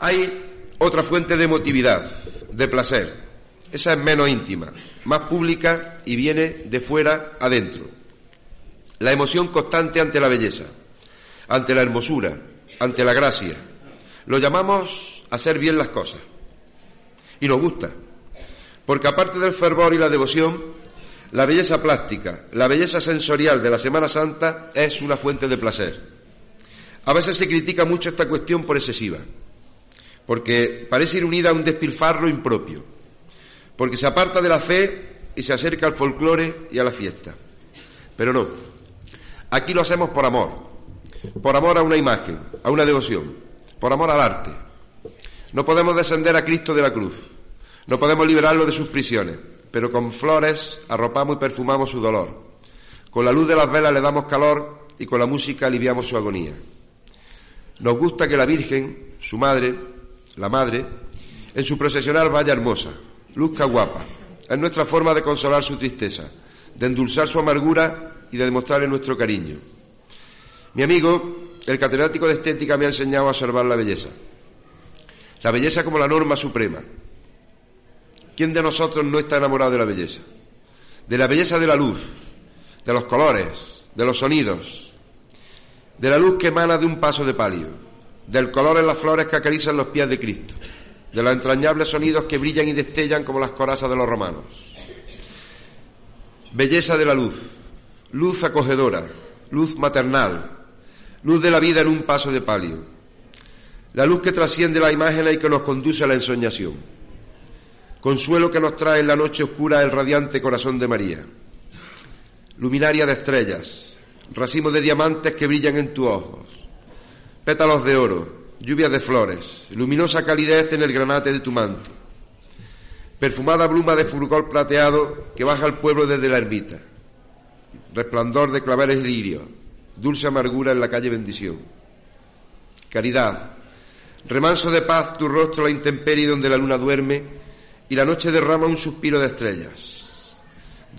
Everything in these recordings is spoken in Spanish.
Hay otra fuente de emotividad, de placer. Esa es menos íntima, más pública y viene de fuera adentro. La emoción constante ante la belleza, ante la hermosura, ante la gracia. Lo llamamos hacer bien las cosas. Y nos gusta. Porque aparte del fervor y la devoción, la belleza plástica, la belleza sensorial de la Semana Santa es una fuente de placer. A veces se critica mucho esta cuestión por excesiva porque parece ir unida a un despilfarro impropio, porque se aparta de la fe y se acerca al folclore y a la fiesta. Pero no, aquí lo hacemos por amor, por amor a una imagen, a una devoción, por amor al arte. No podemos descender a Cristo de la cruz, no podemos liberarlo de sus prisiones, pero con flores arropamos y perfumamos su dolor. Con la luz de las velas le damos calor y con la música aliviamos su agonía. Nos gusta que la Virgen, su madre, la madre, en su procesional vaya hermosa, luzca guapa. Es nuestra forma de consolar su tristeza, de endulzar su amargura y de demostrarle nuestro cariño. Mi amigo, el catedrático de estética, me ha enseñado a observar la belleza. La belleza como la norma suprema. ¿Quién de nosotros no está enamorado de la belleza? De la belleza de la luz, de los colores, de los sonidos, de la luz que emana de un paso de palio del color en las flores que acarician los pies de Cristo, de los entrañables sonidos que brillan y destellan como las corazas de los romanos. Belleza de la luz, luz acogedora, luz maternal, luz de la vida en un paso de palio, la luz que trasciende la imagen y que nos conduce a la ensoñación, consuelo que nos trae en la noche oscura el radiante corazón de María, luminaria de estrellas, racimos de diamantes que brillan en tus ojos, pétalos de oro, lluvias de flores, luminosa calidez en el granate de tu manto, perfumada bruma de furgol plateado que baja al pueblo desde la ermita, resplandor de claveles lirios, dulce amargura en la calle bendición. Caridad, remanso de paz tu rostro la intemperie donde la luna duerme y la noche derrama un suspiro de estrellas.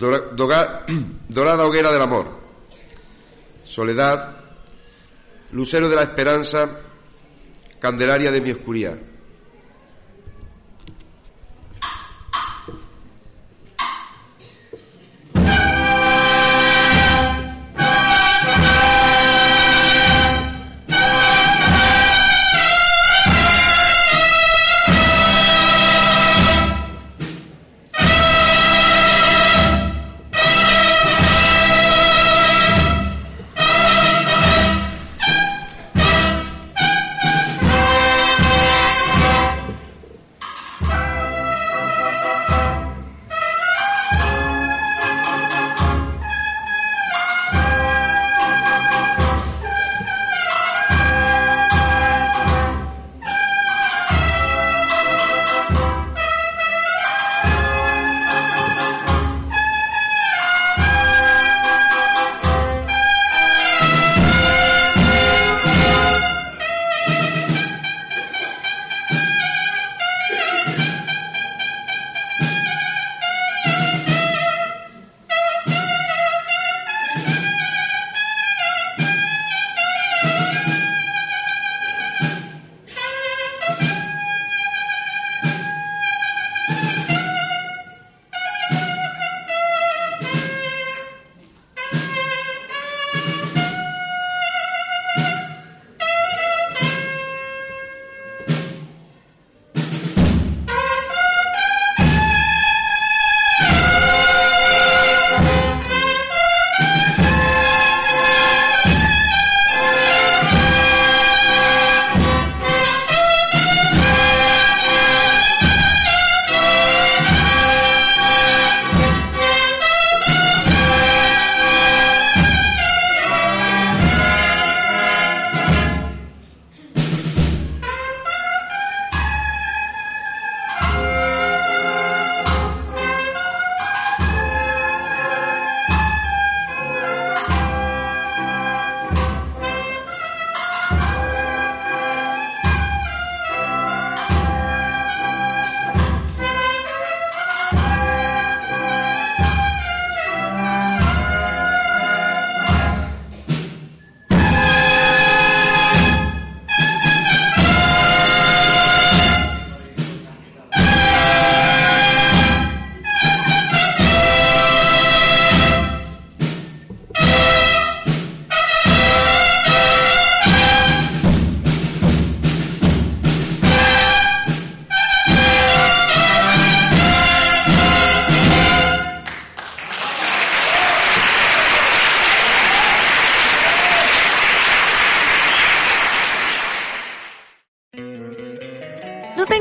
dorada hoguera del amor. Soledad, lucero de la esperanza, candelaria de mi oscuridad.